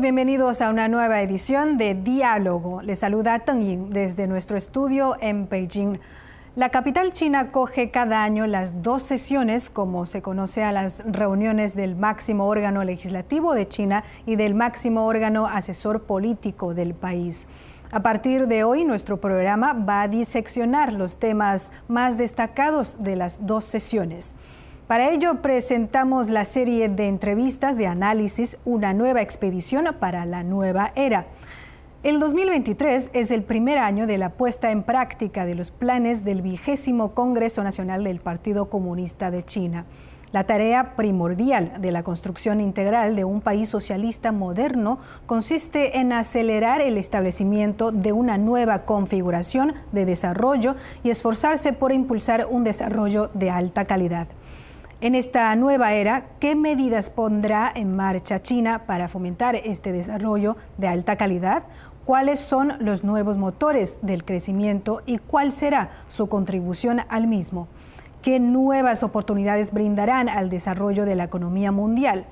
Bienvenidos a una nueva edición de Diálogo. Les saluda Teng Ying desde nuestro estudio en Beijing. La capital china coge cada año las dos sesiones, como se conoce a las reuniones del máximo órgano legislativo de China y del máximo órgano asesor político del país. A partir de hoy, nuestro programa va a diseccionar los temas más destacados de las dos sesiones. Para ello presentamos la serie de entrevistas de análisis Una nueva expedición para la nueva era. El 2023 es el primer año de la puesta en práctica de los planes del vigésimo Congreso Nacional del Partido Comunista de China. La tarea primordial de la construcción integral de un país socialista moderno consiste en acelerar el establecimiento de una nueva configuración de desarrollo y esforzarse por impulsar un desarrollo de alta calidad. En esta nueva era, ¿qué medidas pondrá en marcha China para fomentar este desarrollo de alta calidad? ¿Cuáles son los nuevos motores del crecimiento y cuál será su contribución al mismo? ¿Qué nuevas oportunidades brindarán al desarrollo de la economía mundial?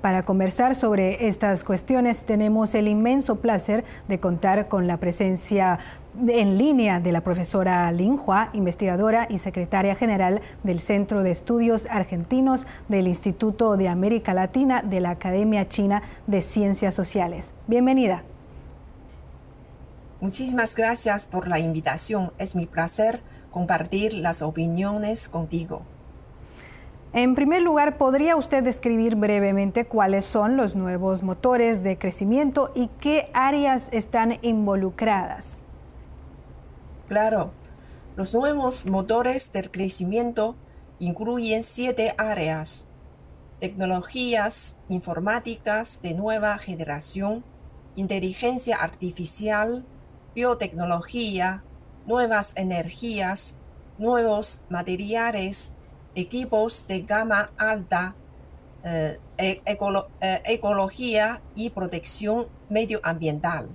Para conversar sobre estas cuestiones tenemos el inmenso placer de contar con la presencia en línea de la profesora Lin Hua, investigadora y secretaria general del Centro de Estudios Argentinos del Instituto de América Latina de la Academia China de Ciencias Sociales. Bienvenida. Muchísimas gracias por la invitación. Es mi placer compartir las opiniones contigo. En primer lugar, ¿podría usted describir brevemente cuáles son los nuevos motores de crecimiento y qué áreas están involucradas? Claro, los nuevos motores del crecimiento incluyen siete áreas. Tecnologías informáticas de nueva generación, inteligencia artificial, biotecnología, nuevas energías, nuevos materiales, equipos de gama alta, eh, e-, eh, ecología y protección medioambiental.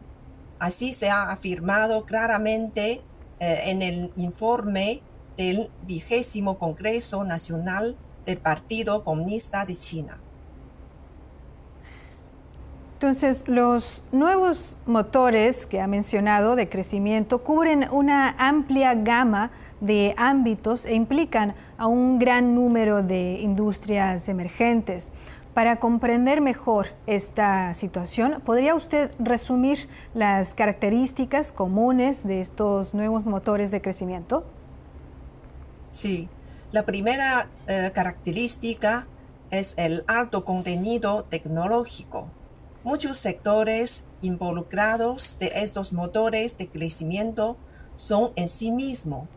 Así se ha afirmado claramente eh, en el informe del vigésimo Congreso Nacional del Partido Comunista de China. Entonces, los nuevos motores que ha mencionado de crecimiento cubren una amplia gama de ámbitos e implican a un gran número de industrias emergentes. Para comprender mejor esta situación, ¿podría usted resumir las características comunes de estos nuevos motores de crecimiento? Sí, la primera eh, característica es el alto contenido tecnológico. Muchos sectores involucrados de estos motores de crecimiento son en sí mismos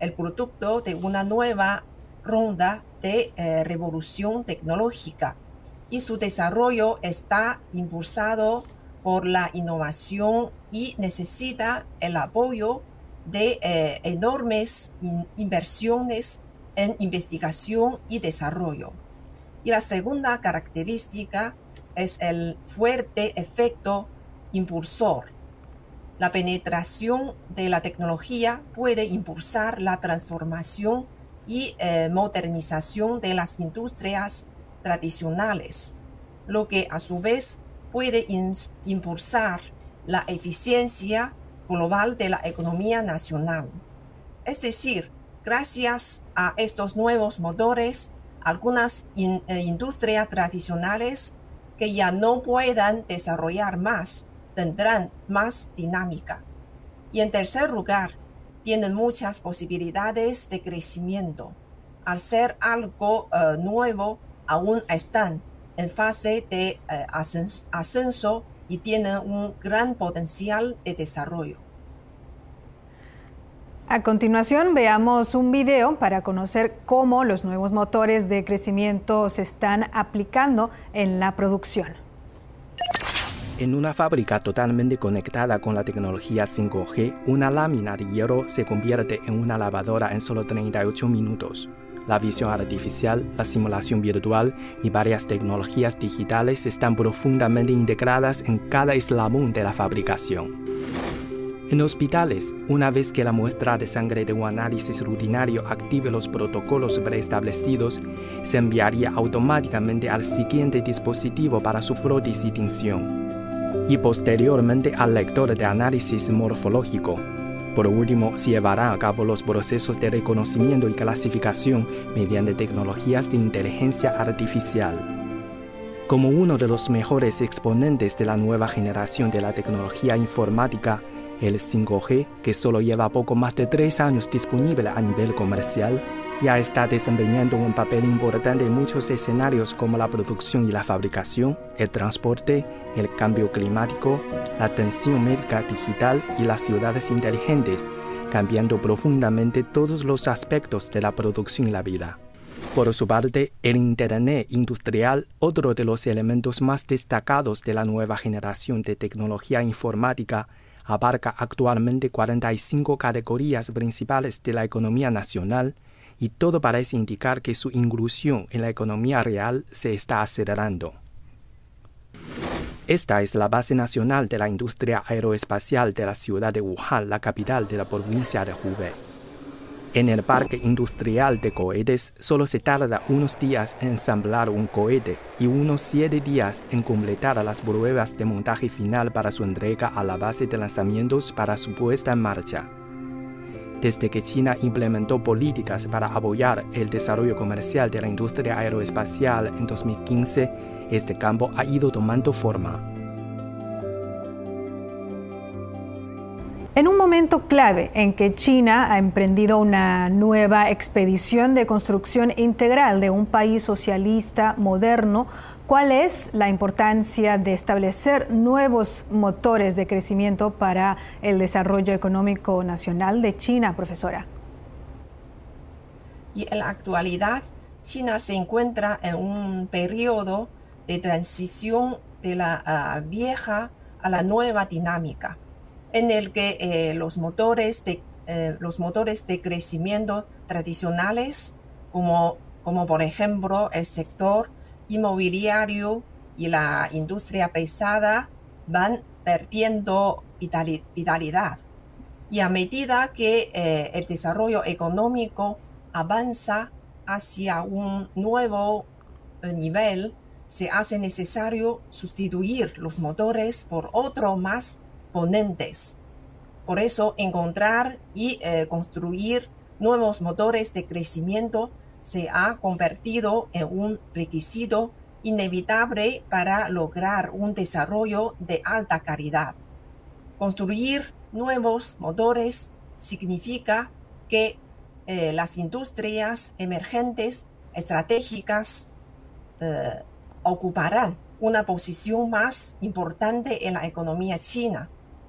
el producto de una nueva ronda de eh, revolución tecnológica y su desarrollo está impulsado por la innovación y necesita el apoyo de eh, enormes inversiones en investigación y desarrollo. Y la segunda característica es el fuerte efecto impulsor la penetración de la tecnología puede impulsar la transformación y eh, modernización de las industrias tradicionales, lo que a su vez puede impulsar la eficiencia global de la economía nacional. Es decir, gracias a estos nuevos motores, algunas eh, industrias tradicionales que ya no puedan desarrollar más tendrán más dinámica. Y en tercer lugar, tienen muchas posibilidades de crecimiento. Al ser algo eh, nuevo, aún están en fase de eh, ascenso y tienen un gran potencial de desarrollo. A continuación veamos un video para conocer cómo los nuevos motores de crecimiento se están aplicando en la producción. En una fábrica totalmente conectada con la tecnología 5G, una lámina de hierro se convierte en una lavadora en solo 38 minutos. La visión artificial, la simulación virtual y varias tecnologías digitales están profundamente integradas en cada eslabón de la fabricación. En hospitales, una vez que la muestra de sangre de un análisis rutinario active los protocolos preestablecidos, se enviaría automáticamente al siguiente dispositivo para su frotis y tinción, y posteriormente al lector de análisis morfológico. Por último, se llevarán a cabo los procesos de reconocimiento y clasificación mediante tecnologías de inteligencia artificial. Como uno de los mejores exponentes de la nueva generación de la tecnología informática, el 5G, que solo lleva poco más de tres años disponible a nivel comercial, ya está desempeñando un papel importante en muchos escenarios como la producción y la fabricación, el transporte, el cambio climático, la atención médica digital y las ciudades inteligentes, cambiando profundamente todos los aspectos de la producción y la vida. Por su parte, el Internet industrial, otro de los elementos más destacados de la nueva generación de tecnología informática, abarca actualmente 45 categorías principales de la economía nacional y todo parece indicar que su inclusión en la economía real se está acelerando. Esta es la base nacional de la industria aeroespacial de la ciudad de Wuhan, la capital de la provincia de Hubei. En el parque industrial de cohetes solo se tarda unos días en ensamblar un cohete y unos siete días en completar las pruebas de montaje final para su entrega a la base de lanzamientos para su puesta en marcha. Desde que China implementó políticas para apoyar el desarrollo comercial de la industria aeroespacial en 2015, este campo ha ido tomando forma. En un momento clave en que China ha emprendido una nueva expedición de construcción integral de un país socialista moderno, ¿cuál es la importancia de establecer nuevos motores de crecimiento para el desarrollo económico nacional de China, profesora? Y en la actualidad, China se encuentra en un periodo de transición de la ah, vieja a la nueva dinámica en el que eh, los, motores de, eh, los motores de crecimiento tradicionales, como, como por ejemplo el sector inmobiliario y la industria pesada, van perdiendo vitalidad. Y a medida que eh, el desarrollo económico avanza hacia un nuevo nivel, se hace necesario sustituir los motores por otro más ponentes. Por eso, encontrar y eh, construir nuevos motores de crecimiento se ha convertido en un requisito inevitable para lograr un desarrollo de alta calidad. Construir nuevos motores significa que eh, las industrias emergentes estratégicas eh, ocuparán una posición más importante en la economía china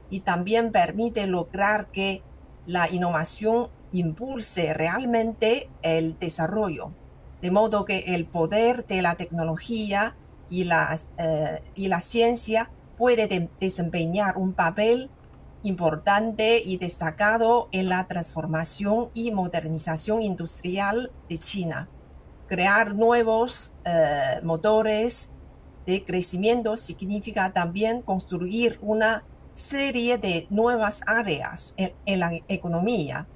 y también permite lograr que la innovación impulse realmente el desarrollo. De modo que el poder de la tecnología y la, eh, y la ciencia puede desempeñar un papel importante y destacado en la transformación y modernización industrial de China. Crear nuevos eh, motores de crecimiento significa también construir una serie de nuevas áreas en, la economía,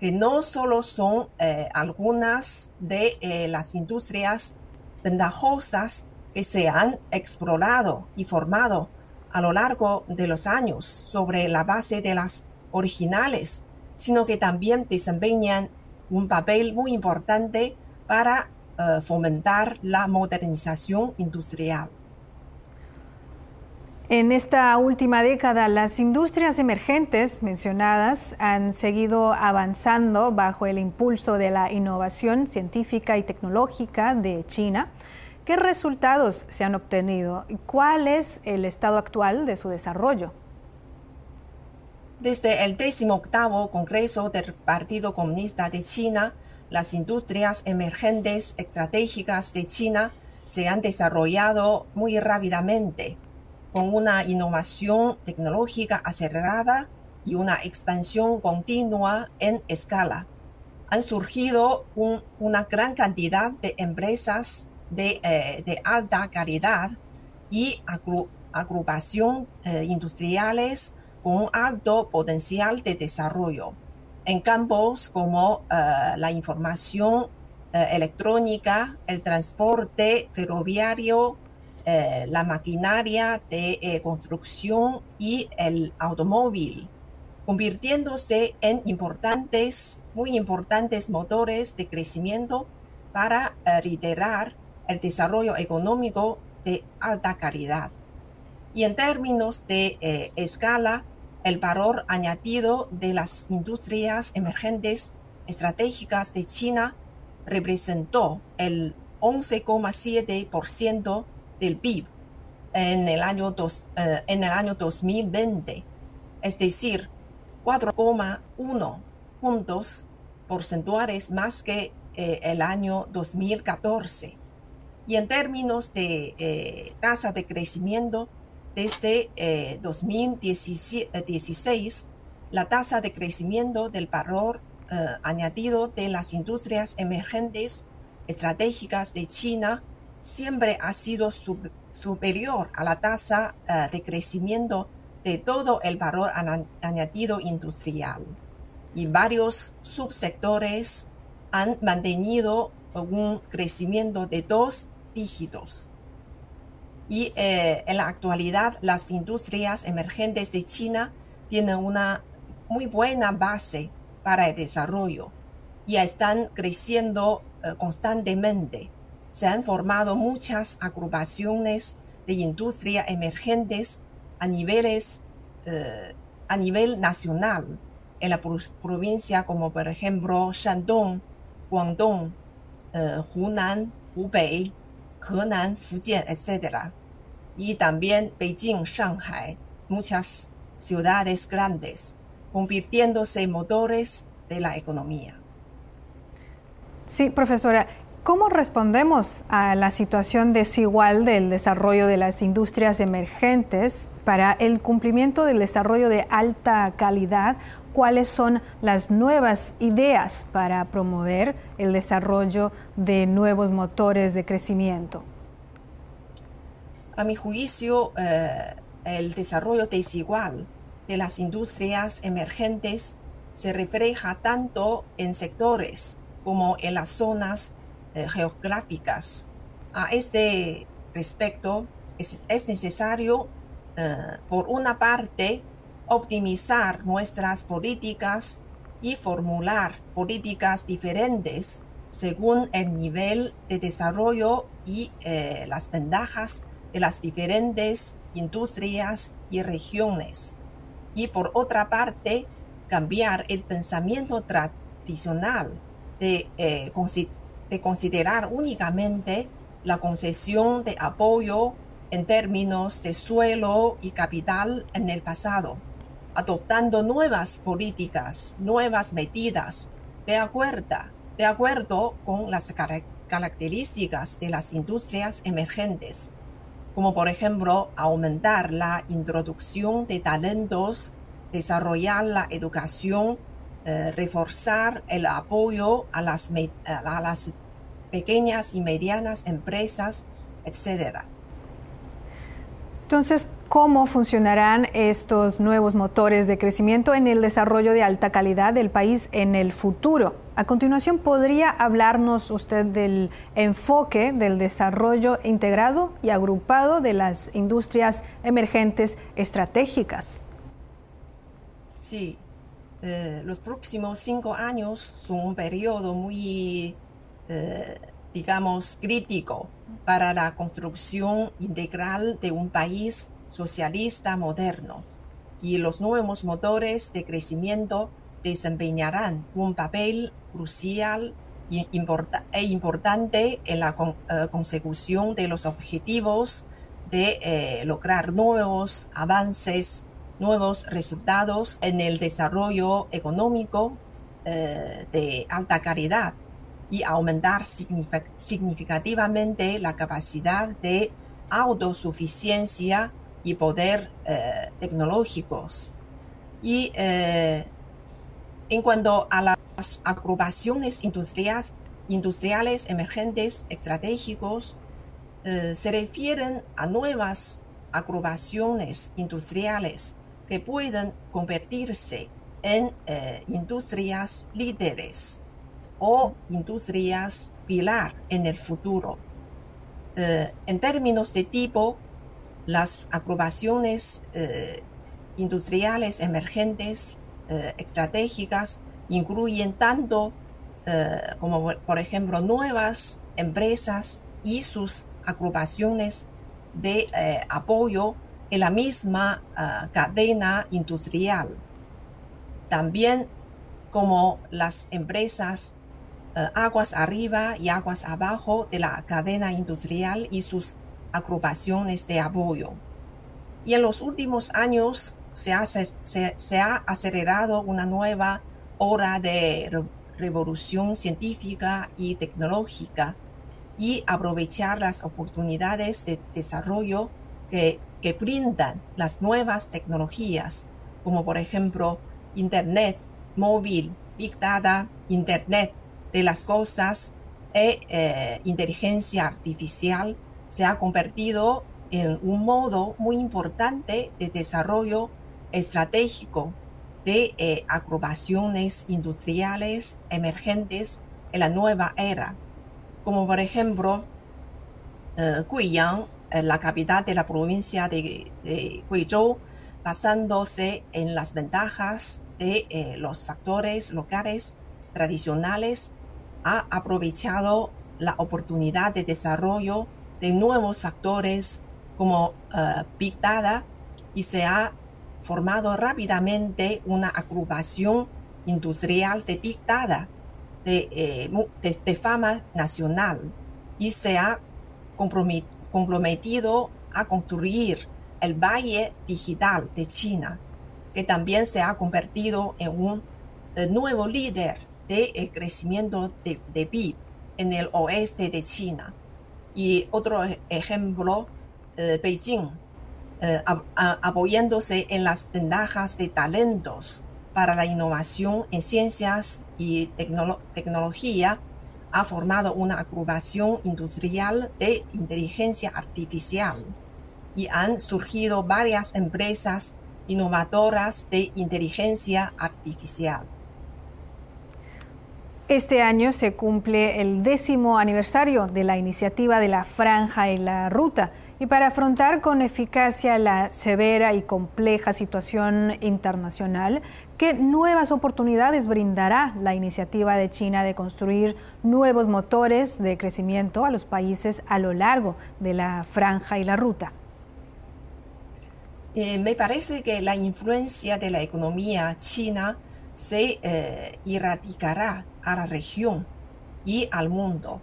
que no solo son eh, algunas de eh, las industrias ventajosas que se han explorado y formado a lo largo de los años sobre la base de las originales, sino que también desempeñan un papel muy importante para eh, fomentar la modernización industrial. En esta última década, las industrias emergentes mencionadas han seguido avanzando bajo el impulso de la innovación científica y tecnológica de China. ¿Qué resultados se han obtenido y cuál es el estado actual de su desarrollo? Desde el 18 Congreso del Partido Comunista de China, las industrias emergentes estratégicas de China se han desarrollado muy rápidamente con una innovación tecnológica acelerada y una expansión continua en escala. Han surgido una gran cantidad de empresas de, eh, alta calidad y agrupación eh, industriales con alto potencial de desarrollo en campos como la información electrónica, el transporte ferroviario, la maquinaria de construcción y el automóvil convirtiéndose en importantes, muy importantes motores de crecimiento para eh, liderar el desarrollo económico de alta calidad. Y en términos de eh, escala, el valor añadido de las industrias emergentes estratégicas de China representó el 11,7% del PIB en el, año eh, en el año 2020, es decir, 4,1 puntos porcentuales más que eh, el año 2014. Y en términos de eh, tasa de crecimiento, desde 2016, eh, la tasa de crecimiento del valor añadido de las industrias emergentes estratégicas de China siempre ha sido superior a la tasa de crecimiento de todo el valor añadido industrial. Y varios subsectores han mantenido un crecimiento de dos dígitos. Y eh, en la actualidad las industrias emergentes de China tienen una muy buena base para el desarrollo y están creciendo eh, constantemente. Se han formado muchas agrupaciones de industria emergentes a niveles eh, a nivel nacional en la provincia como por ejemplo Shandong, Guangdong, eh, Hunan, Hubei, Henan, Fujian, etc. Y también Beijing, Shanghai, muchas ciudades grandes, convirtiéndose en motores de la economía. Sí, profesora, ¿Cómo respondemos a la situación desigual del desarrollo de las industrias emergentes para el cumplimiento del desarrollo de alta calidad? ¿Cuáles son las nuevas ideas para promover el desarrollo de nuevos motores de crecimiento? A mi juicio, eh, el desarrollo desigual de las industrias emergentes se refleja tanto en sectores como en las zonas eh, geográficas. A este respecto, es, necesario, eh, por una parte, optimizar nuestras políticas y formular políticas diferentes según el nivel de desarrollo y eh, las ventajas de las diferentes industrias y regiones. Y por otra parte, cambiar el pensamiento tradicional de eh, de considerar únicamente la concesión de apoyo en términos de suelo y capital en el pasado, adoptando nuevas políticas, nuevas medidas de acuerdo, de acuerdo con las características de las industrias emergentes, como por ejemplo aumentar la introducción de talentos, desarrollar la educación eh, reforzar el apoyo a las, a las pequeñas y medianas empresas, etc. Entonces, ¿cómo funcionarán estos nuevos motores de crecimiento en el desarrollo de alta calidad del país en el futuro? A continuación, ¿podría hablarnos usted del enfoque del desarrollo integrado y agrupado de las industrias emergentes estratégicas? Sí, eh, los próximos cinco años son un periodo muy, eh, digamos, crítico para la construcción integral de un país socialista moderno. Y los nuevos motores de crecimiento desempeñarán un papel crucial e importante en la eh, consecución de los objetivos de lograr nuevos avances nuevos resultados en el desarrollo económico eh, de alta calidad y aumentar significativamente la capacidad de autosuficiencia y poder eh, tecnológicos. Y eh, en cuanto a las agrupaciones industriales, emergentes estratégicos, se refieren a nuevas agrupaciones industriales que pueden convertirse en eh, industrias líderes o industrias pilar en el futuro. Eh, en términos de tipo, las aprobaciones eh, industriales emergentes estratégicas incluyen tanto como por ejemplo nuevas empresas y sus agrupaciones de apoyo en la misma cadena industrial también como las empresas eh, aguas arriba y aguas abajo de la cadena industrial y sus agrupaciones de apoyo. Y en los últimos años se, ha acelerado una nueva hora de revolución científica y tecnológica y aprovechar las oportunidades de desarrollo que, que brindan las nuevas tecnologías, como por ejemplo Internet móvil, Big Data, Internet de las cosas e eh, inteligencia artificial se ha convertido en un modo muy importante de desarrollo estratégico de eh, industriales emergentes en la nueva era, como por ejemplo eh, la capital de la provincia de, de Guizhou, basándose en las ventajas de eh, los factores locales tradicionales, ha aprovechado la oportunidad de desarrollo de nuevos factores como uh, Big Data y se ha formado rápidamente una agrupación industrial de Big Data de, eh, de fama nacional y se ha comprometido a construir el Valle Digital de China que también se ha convertido en un eh, nuevo líder de eh, crecimiento de, de PIB en el oeste de China. Y otro ejemplo, eh, Beijing, apoyándose en las ventajas de talentos para la innovación en ciencias y tecnología, ha formado una agrupación industrial de inteligencia artificial y han surgido varias empresas innovadoras de inteligencia artificial. Este año se cumple el décimo aniversario de la iniciativa de la Franja y la Ruta y para afrontar con eficacia la severa y compleja situación internacional, ¿qué nuevas oportunidades brindará la iniciativa de China de construir nuevos motores de crecimiento a los países a lo largo de la Franja y la Ruta? Eh, me parece que la influencia de la economía china se eh, erradicará a la región y al mundo,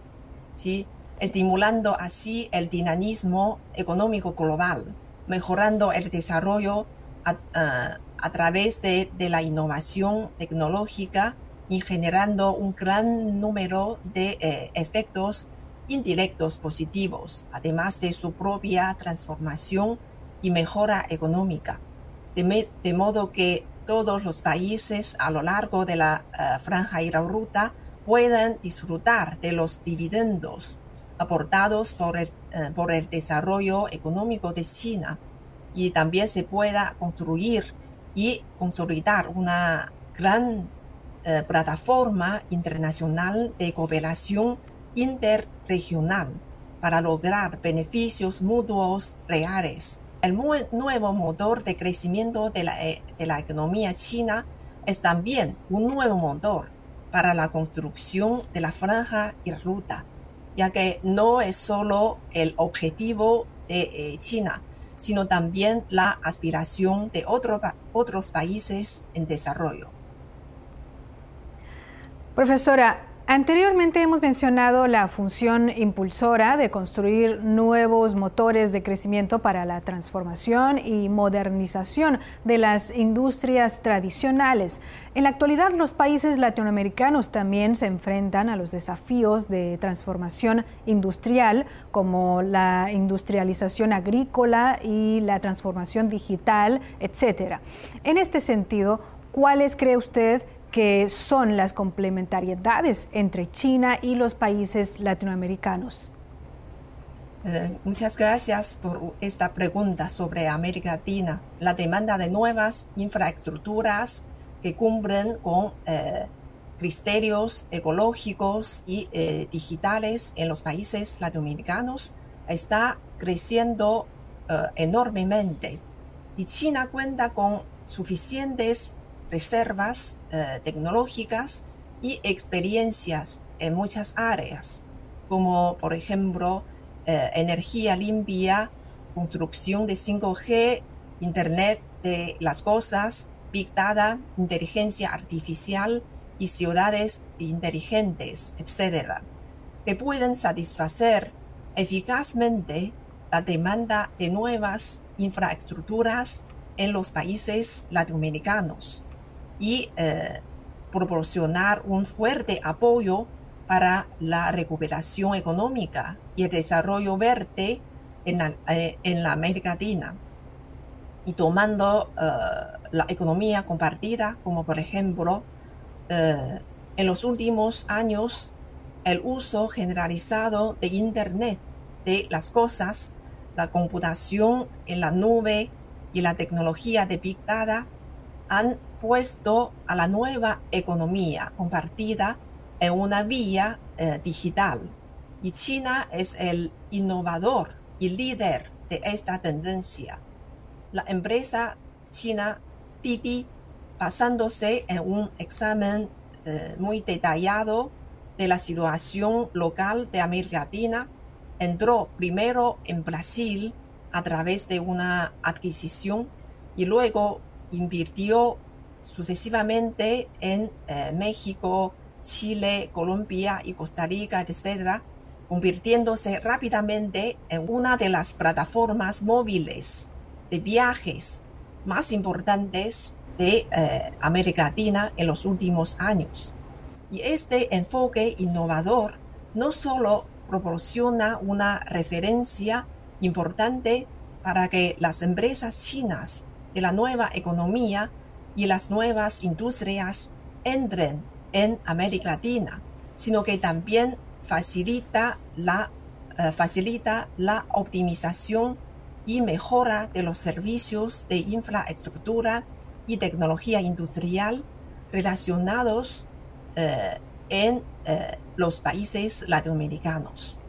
¿sí? Estimulando así el dinamismo económico global, mejorando el desarrollo a, través de, la innovación tecnológica y generando un gran número de eh, efectos indirectos positivos, además de su propia transformación y mejora económica, de, modo que todos los países a lo largo de la eh, franja y la ruta puedan disfrutar de los dividendos aportados por el, eh, por el desarrollo económico de China. Y también se pueda construir y consolidar una gran eh, plataforma internacional de cooperación interregional para lograr beneficios mutuos reales. El nuevo motor de crecimiento eh, de la, economía china es también un nuevo motor para la construcción de la franja y ruta, ya que no es solo el objetivo de eh, China, sino también la aspiración de otros países en desarrollo. Profesora, Anteriormente hemos mencionado la función impulsora de construir nuevos motores de crecimiento para la transformación y modernización de las industrias tradicionales. En la actualidad los países latinoamericanos también se enfrentan a los desafíos de transformación industrial como la industrialización agrícola y la transformación digital, etc. En este sentido, ¿cuáles cree usted que son las complementariedades entre China y los países latinoamericanos? Eh, muchas gracias por esta pregunta sobre América Latina. La demanda de nuevas infraestructuras que cumplen con eh, criterios ecológicos y eh, digitales en los países latinoamericanos está creciendo enormemente. Y China cuenta con suficientes reservas tecnológicas y experiencias en muchas áreas, como por ejemplo eh, energía limpia, construcción de 5G, Internet de las cosas, Big Data, inteligencia artificial y ciudades inteligentes, etc., que pueden satisfacer eficazmente la demanda de nuevas infraestructuras en los países latinoamericanos y eh, proporcionar un fuerte apoyo para la recuperación económica y el desarrollo verde en la, eh, en la América Latina. Y tomando eh, la economía compartida, como por ejemplo, eh, en los últimos años, el uso generalizado de Internet, de las cosas, la computación en la nube y la tecnología de Big Data han puesto a la nueva economía compartida en una vía digital y China es el innovador y líder de esta tendencia. La empresa china Didi, basándose en un examen eh, muy detallado de la situación local de América Latina, entró primero en Brasil a través de una adquisición y luego invirtió sucesivamente en eh, México, Chile, Colombia y Costa Rica, etc., convirtiéndose rápidamente en una de las plataformas móviles de viajes más importantes de eh, América Latina en los últimos años. Y este enfoque innovador no solo proporciona una referencia importante para que las empresas chinas de la nueva economía y las nuevas industrias entren en América Latina, sino que también facilita la, eh, facilita la optimización y mejora de los servicios de infraestructura y tecnología industrial relacionados eh, en eh, los países latinoamericanos.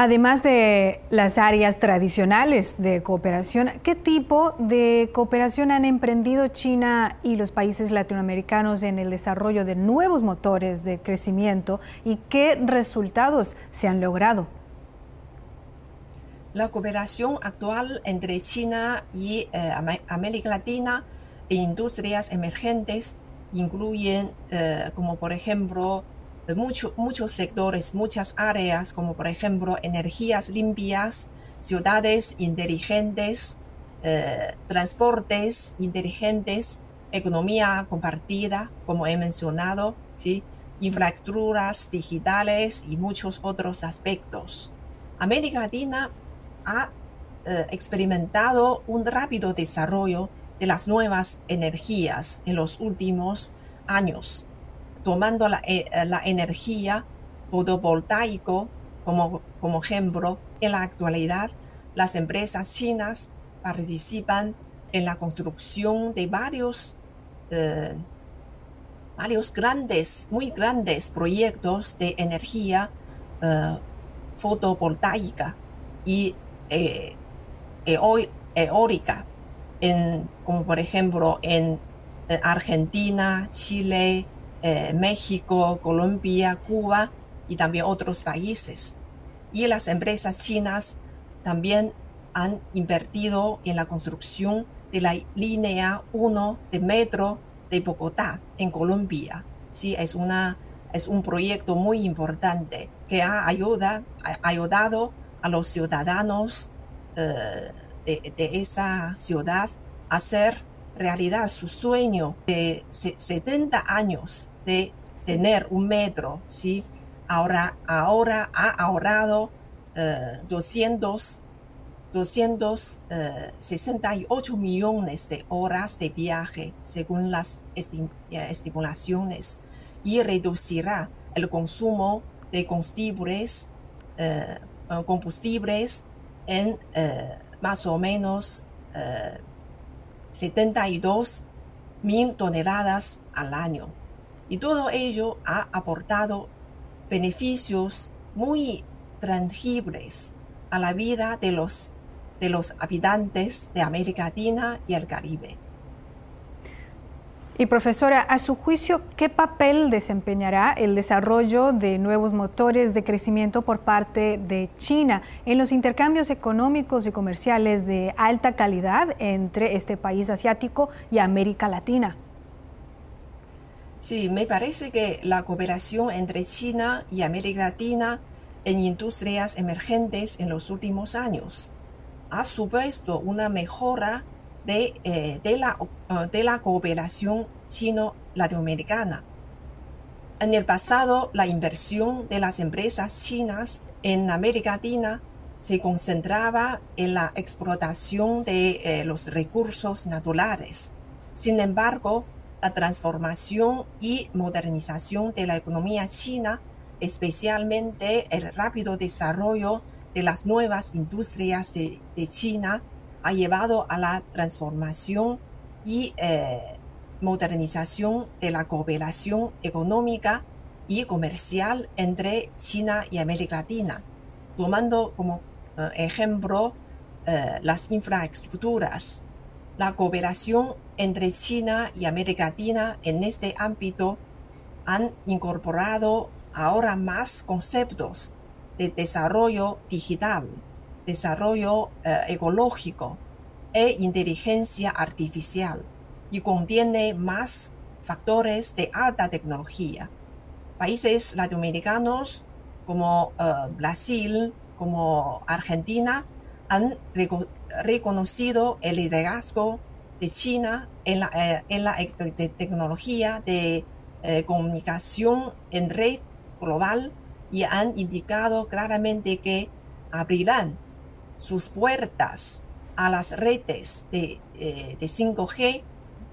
Además de las áreas tradicionales de cooperación, ¿qué tipo de cooperación han emprendido China y los países latinoamericanos en el desarrollo de nuevos motores de crecimiento y qué resultados se han logrado? La cooperación actual entre China y eh, América Latina e industrias emergentes incluyen, eh, como por ejemplo, muchos sectores, muchas áreas, como por ejemplo energías limpias, ciudades inteligentes, eh, transportes inteligentes, economía compartida, como he mencionado, ¿sí? infraestructuras digitales y muchos otros aspectos. América Latina ha eh, experimentado un rápido desarrollo de las nuevas energías en los últimos años tomando la, eh, la energía fotovoltaico como, como ejemplo, en la actualidad las empresas chinas participan en la construcción de varios, eh, varios grandes, muy grandes proyectos de energía eh, fotovoltaica y eólica, en, como por ejemplo en Argentina, Chile, eh, México, Colombia, Cuba y también otros países. Y las empresas chinas también han invertido en la construcción de la línea 1 de metro de Bogotá, en Colombia. Sí, es, una, es un proyecto muy importante que ha, ayuda, ayudado a los ciudadanos eh, de, de, esa ciudad a hacer realidad su sueño de 70 años de tener un metro, ¿sí? Ahora, ahora ha ahorrado 200, 268 millones de horas de viaje según las eh, estimulaciones y reducirá el consumo de combustibles eh, combustibles en más o menos 72 mil toneladas al año. Y todo ello ha aportado beneficios muy tangibles a la vida de los, de los habitantes de América Latina y el Caribe. Y profesora, a su juicio, ¿qué papel desempeñará el desarrollo de nuevos motores de crecimiento por parte de China en los intercambios económicos y comerciales de alta calidad entre este país asiático y América Latina? Sí, me parece que la cooperación entre China y América Latina en industrias emergentes en los últimos años ha supuesto una mejora eh, de, la, eh, de la cooperación chino-latinoamericana. En el pasado, la inversión de las empresas chinas en América Latina se concentraba en la explotación de eh, los recursos naturales. Sin embargo, la transformación y modernización de la economía china, especialmente el rápido desarrollo de las nuevas industrias de China, ha llevado a la transformación y eh, modernización de la cooperación económica y comercial entre China y América Latina, tomando como eh, ejemplo eh, las infraestructuras. La cooperación entre China y América Latina en este ámbito han incorporado ahora más conceptos de desarrollo digital, desarrollo eh, ecológico e inteligencia artificial y contiene más factores de alta tecnología. Países latinoamericanos como eh, Brasil, como Argentina, han reconocido el liderazgo de China en la, eh, en la tecnología de comunicación en red global y han indicado claramente que abrirán sus puertas a las redes de, 5G, eh,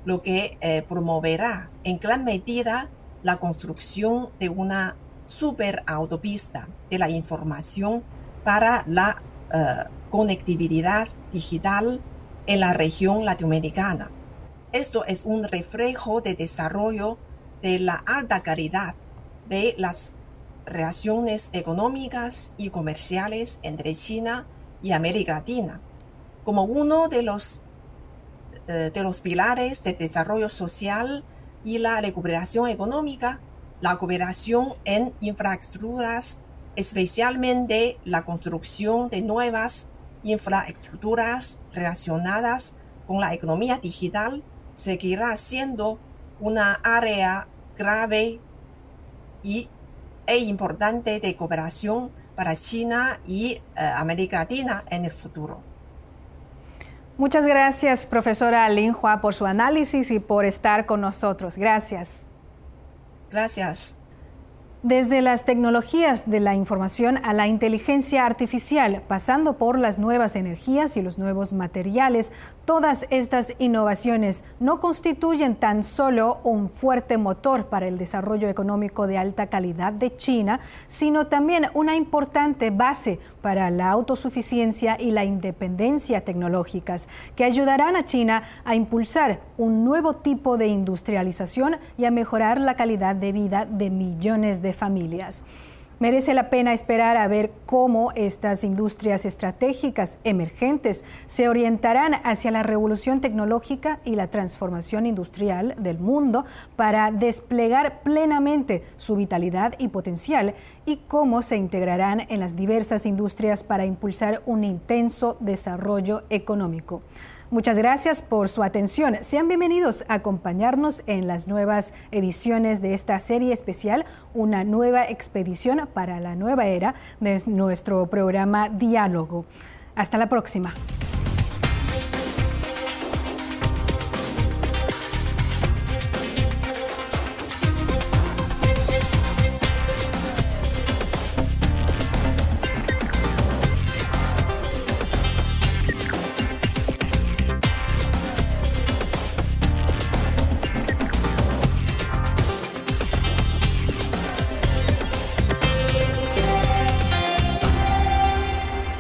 lo que eh, promoverá en gran medida la construcción de una superautopista de la información para la eh, conectividad digital en la región latinoamericana. Esto es un reflejo de desarrollo de la alta calidad de las relaciones económicas y comerciales entre China y América Latina, como uno de los, eh, de los pilares del desarrollo social y la recuperación económica, la cooperación en infraestructuras, especialmente la construcción de nuevas infraestructuras relacionadas con la economía digital, seguirá siendo una área grave y, e importante de cooperación para China y eh, América Latina en el futuro. Muchas gracias, profesora Lin Hua, por su análisis y por estar con nosotros. Gracias. Gracias. Desde las tecnologías de la información a la inteligencia artificial, pasando por las nuevas energías y los nuevos materiales, todas estas innovaciones no constituyen tan solo un fuerte motor para el desarrollo económico de alta calidad de China, sino también una importante base para la autosuficiencia y la independencia tecnológicas, que ayudarán a China a impulsar un nuevo tipo de industrialización y a mejorar la calidad de vida de millones de familias. Merece la pena esperar a ver cómo estas industrias estratégicas emergentes se orientarán hacia la revolución tecnológica y la transformación industrial del mundo para desplegar plenamente su vitalidad y potencial y cómo se integrarán en las diversas industrias para impulsar un intenso desarrollo económico. Muchas gracias por su atención. Sean bienvenidos a acompañarnos en las nuevas ediciones de esta serie especial, una nueva expedición para la nueva era de nuestro programa Diálogo. Hasta la próxima.